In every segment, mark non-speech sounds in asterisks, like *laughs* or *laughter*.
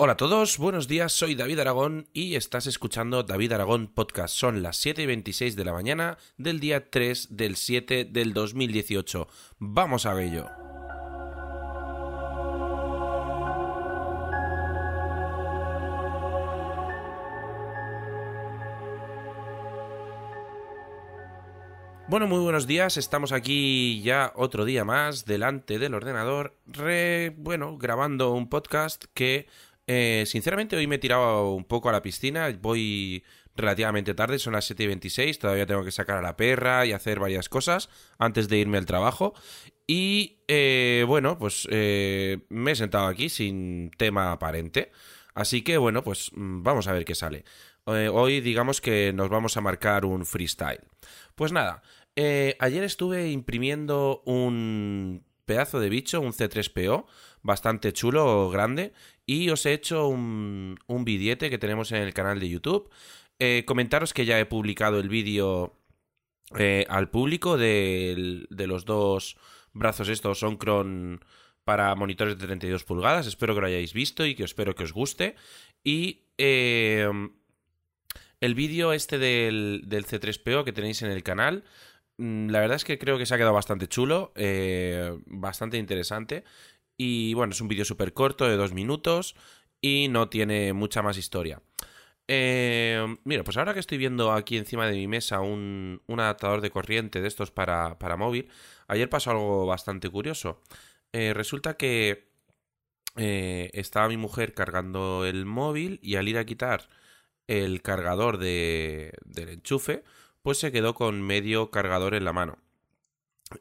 Hola a todos, buenos días, soy David Aragón y estás escuchando David Aragón Podcast. Son las 7 y 26 de la mañana del día 3 del 7 del 2018. Vamos a ello. Bueno, muy buenos días. Estamos aquí ya otro día más delante del ordenador, re, bueno, grabando un podcast que eh, sinceramente hoy me he tirado un poco a la piscina. Voy relativamente tarde, son las 7 y 26. Todavía tengo que sacar a la perra y hacer varias cosas antes de irme al trabajo. Y eh, bueno, pues eh, me he sentado aquí sin tema aparente. Así que bueno, pues mm, vamos a ver qué sale. hoy digamos que nos vamos a marcar un freestyle. Pues nada, eh, ayer estuve imprimiendo un pedazo de bicho, un C3PO, bastante chulo, grande, y os he hecho un, un billete que tenemos en el canal de YouTube. Eh, comentaros que ya he publicado el vídeo eh, al público de, de, los dos brazos estos Oncron para monitores de 32 pulgadas. Espero que lo hayáis visto y que espero que os guste. Y el vídeo este del, del C3PO que tenéis en el canal la verdad es que creo que se ha quedado bastante chulo, eh, bastante interesante. Y bueno, es un vídeo súper corto de dos minutos y no tiene mucha más historia. Eh, mira, pues ahora que estoy viendo aquí encima de mi mesa un, adaptador de corriente de estos para, móvil, ayer pasó algo bastante curioso. Eh, resulta que estaba mi mujer cargando el móvil y al ir a quitar el cargador del enchufe, pues se quedó con medio cargador en la mano.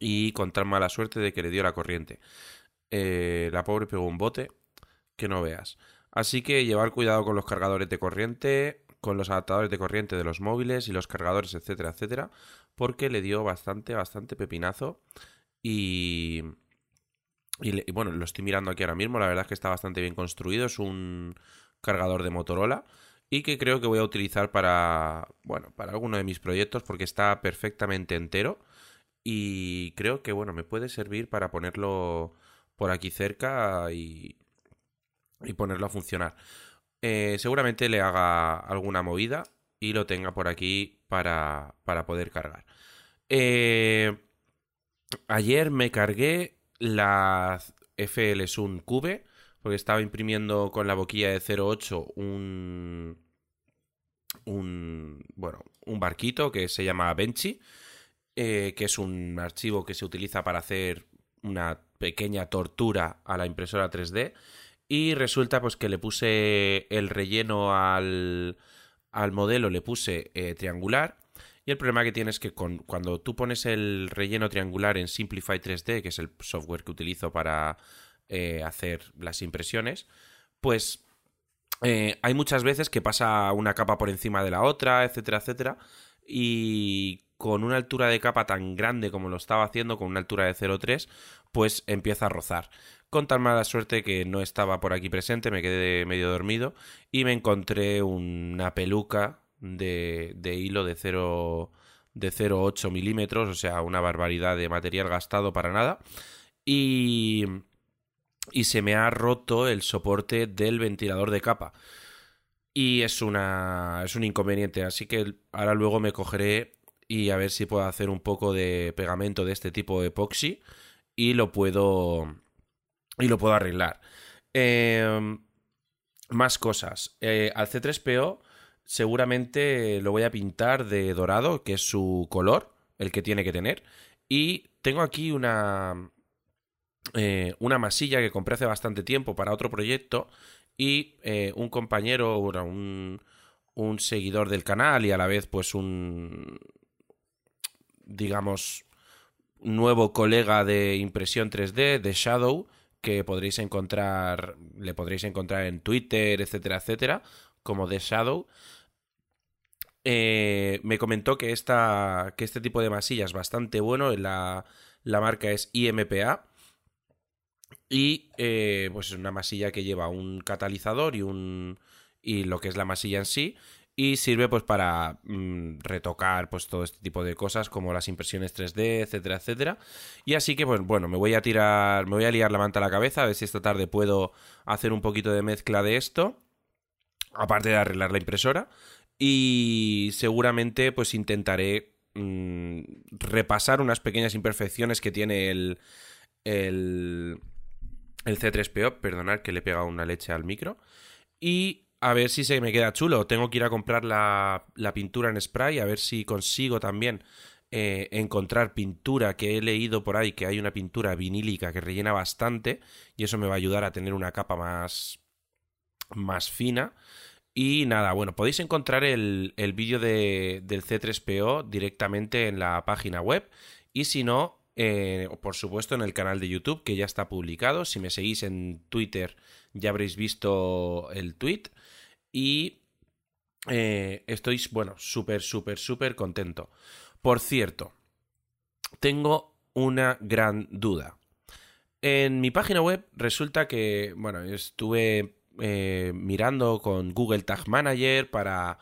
Y con tan mala suerte de que le dio la corriente. Eh, la pobre pegó un bote que no veas. Así que llevar cuidado con los cargadores de corriente, con los adaptadores de corriente de los móviles y los cargadores, etcétera, etcétera, porque le dio bastante, bastante pepinazo. Y, y, y, bueno, lo estoy mirando aquí ahora mismo, la verdad es que está bastante bien construido, es un cargador de Motorola y que creo que voy a utilizar para, bueno, para alguno de mis proyectos porque está perfectamente entero y creo que, bueno, me puede servir para ponerlo por aquí cerca y, y ponerlo a funcionar. Eh, seguramente le haga alguna movida y lo tenga por aquí para, para poder cargar. Eh, ayer me cargué la FL Sun Cube porque estaba imprimiendo con la boquilla de 0.8 un, un, bueno, un barquito que se llama Benchy, eh, que es un archivo que se utiliza para hacer una pequeña tortura a la impresora 3D. Y resulta pues que le puse el relleno al, al modelo, le puse eh, triangular. Y el problema que tiene es que con, cuando tú pones el relleno triangular en Simplify 3D, que es el software que utilizo para eh, hacer las impresiones, pues eh, hay muchas veces que pasa una capa por encima de la otra, etcétera, etcétera, y con una altura de capa tan grande como lo estaba haciendo, con una altura de 0,3, pues empieza a rozar. Con tan mala suerte que no estaba por aquí presente, me quedé medio dormido y me encontré una peluca de, de hilo de 0 de 0,8 milímetros, o sea, una barbaridad de material gastado para nada. Y y se me ha roto el soporte del ventilador de capa. Y es una es un inconveniente, así que ahora luego me cogeré y a ver si puedo hacer un poco de pegamento de este tipo de epoxi y lo puedo y lo puedo arreglar. Em, más cosas. Eh, al C3PO seguramente lo voy a pintar de dorado, que es su color, el que tiene que tener. Y tengo aquí una, eh, una masilla que compré hace bastante tiempo para otro proyecto y eh, un compañero, un, un seguidor del canal y a la vez pues un, digamos, nuevo colega de impresión 3D, de Shadow, que podréis encontrar, le podréis encontrar en Twitter, etcétera, etcétera, como de Shadow. Eh, me comentó que, esta, que este tipo de masilla es bastante bueno, la, la marca es IMPA y eh, pues es una masilla que lleva un catalizador y un. y lo que es la masilla en sí. y sirve pues para mm, retocar pues todo este tipo de cosas como las impresiones 3D, etcétera, etcétera. Y así que pues bueno, me voy a tirar, me voy a liar la manta a la cabeza a ver si esta tarde puedo hacer un poquito de mezcla de esto, aparte de arreglar la impresora y seguramente pues intentaré mm, repasar unas pequeñas imperfecciones que tiene el el el C3PO, perdonad que le he pegado una leche al micro y a ver si se me queda chulo. Tengo que ir a comprar la, pintura en spray, a ver si consigo también eh, encontrar pintura que he leído por ahí, que hay una pintura vinílica que rellena bastante y eso me va a ayudar a tener una capa más, más fina. Y nada, bueno, podéis encontrar el, el vídeo de, del C3PO directamente en la página web y si no, eh, por supuesto en el canal de YouTube que ya está publicado. Si me seguís en Twitter ya habréis visto el tweet. Y eh, estoy, bueno, súper, súper, súper contento. Por cierto, tengo una gran duda. En mi página web resulta que, bueno, estuve eh, mirando con Google Tag Manager para...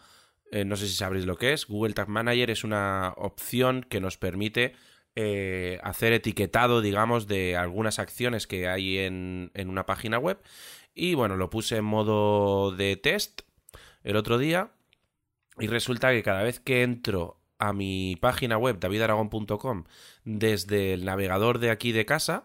no sé si sabréis lo que es. Google Tag Manager es una opción que nos permite eh, hacer etiquetado, digamos, de algunas acciones que hay en, en una página web. Y bueno, lo puse en modo de test el otro día. Y resulta que cada vez que entro a mi página web davidaragon.com desde el navegador de aquí de casa,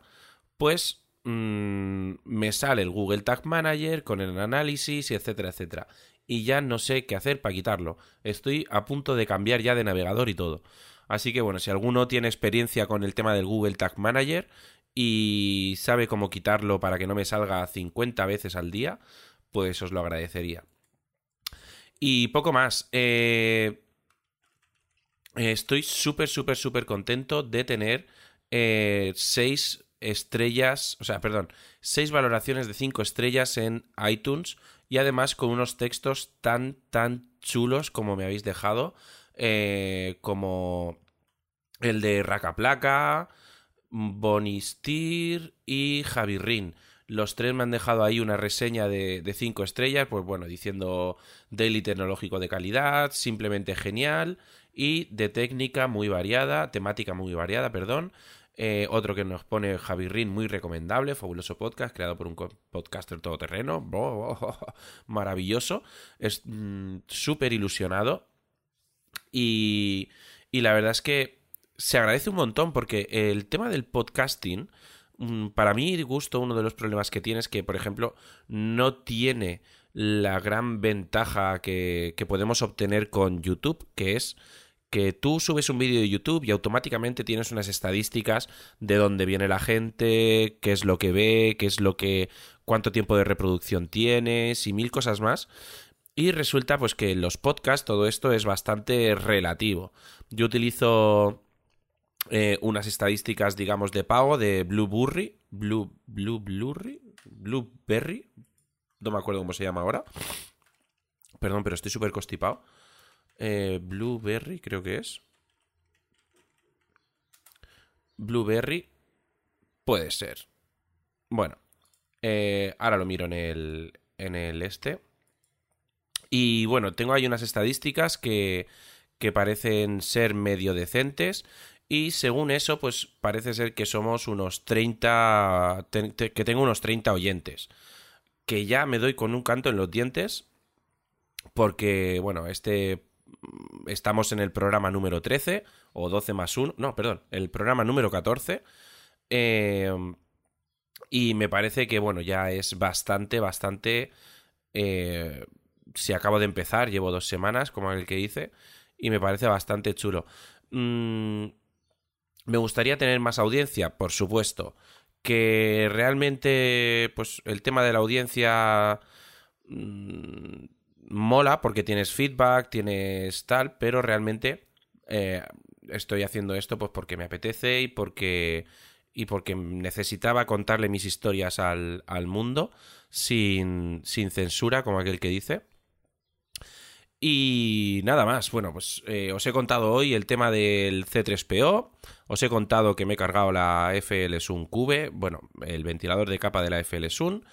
pues mm, me sale el Google Tag Manager con el análisis etcétera, etcétera. Y ya no sé qué hacer para quitarlo. Estoy a punto de cambiar ya de navegador y todo. Así que bueno, si alguno tiene experiencia con el tema del Google Tag Manager y sabe cómo quitarlo para que no me salga 50 veces al día, pues os lo agradecería. Y poco más. Eh, estoy súper, súper, súper contento de tener 6 eh, estrellas, o sea, perdón, 6 valoraciones de 5 estrellas en iTunes y además con unos textos tan, tan chulos como me habéis dejado. Eh, como el de Racaplaca, Bonistir y Javirrin. Los tres me han dejado ahí una reseña de, de cinco estrellas, pues bueno, diciendo daily tecnológico de calidad, simplemente genial y de técnica muy variada, temática muy variada, perdón. Eh, otro que nos pone Javirrin, muy recomendable, fabuloso podcast, creado por un podcaster todoterreno, *laughs* maravilloso, es mm, súper ilusionado y, la verdad es que se agradece un montón porque el tema del podcasting, mm, para mí, gusto, uno de los problemas que tiene es que, por ejemplo, no tiene la gran ventaja que, que podemos obtener con YouTube, que es que tú subes un vídeo de YouTube y automáticamente tienes unas estadísticas de dónde viene la gente, qué es lo que ve, qué es lo que cuánto tiempo de reproducción tienes y mil cosas más. Y resulta pues que en los podcasts todo esto es bastante relativo. Yo utilizo eh, unas estadísticas, digamos, de pago de Blueberry. Blue, Blue, Blueberry. Blueberry. No me acuerdo cómo se llama ahora. Perdón, pero estoy súper constipado. Eh, Blueberry, creo que es. Blueberry. Puede ser. Bueno. Eh, ahora lo miro en el. En el este. Y bueno, tengo ahí unas estadísticas que, que parecen ser medio decentes. Y según eso, pues parece ser que somos unos 30. que tengo unos 30 oyentes. Que ya me doy con un canto en los dientes. Porque, bueno, este. Estamos en el programa número 13 o 12 más 1. No, perdón, el programa número 14. Eh, y me parece que, bueno, ya es bastante, bastante. Eh, si acabo de empezar, llevo dos semanas, como el que hice, y me parece bastante chulo. Mm, me gustaría tener más audiencia, por supuesto. Que realmente, pues el tema de la audiencia mm, mola porque tienes feedback, tienes tal, pero realmente eh, estoy haciendo esto pues porque me apetece y porque y porque necesitaba contarle mis historias al, al mundo sin, sin censura, como aquel que dice. Y nada más, bueno, pues eh, os he contado hoy el tema del C3PO, os he contado que me he cargado la FL Sun Cube, bueno, el ventilador de capa de la FL Sun,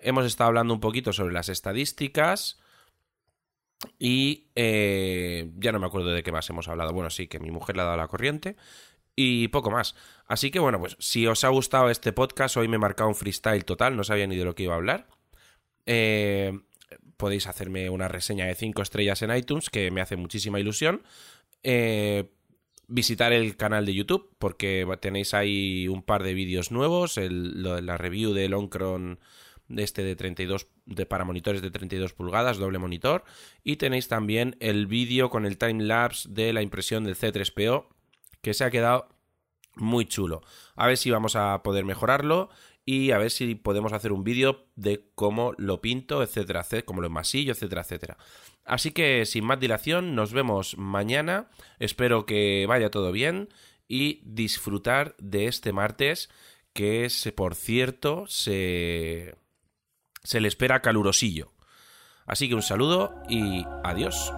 hemos estado hablando un poquito sobre las estadísticas Y eh, ya no me acuerdo de qué más hemos hablado. Bueno, sí, que mi mujer le ha dado la corriente y poco más. Así que bueno, pues si os ha gustado este podcast, hoy me he marcado un freestyle total, no sabía ni de lo que iba a hablar. Eh, podéis hacerme una reseña de 5 estrellas en iTunes, que me hace muchísima ilusión. Eh, visitar el canal de YouTube, porque tenéis ahí un par de vídeos nuevos, la review del Oncron este de 32 de para monitores de 32 pulgadas, doble monitor, y tenéis también el vídeo con el time lapse de la impresión del C3PO que se ha quedado muy chulo. A ver si vamos a poder mejorarlo y a ver si podemos hacer un vídeo de cómo lo pinto, etcétera, etcétera, cómo lo enmasillo, etcétera, etcétera. Así que sin más dilación, nos vemos mañana. Espero que vaya todo bien y disfrutar de este martes que es, por cierto, se, se le espera calurosillo. Así que un saludo y adiós.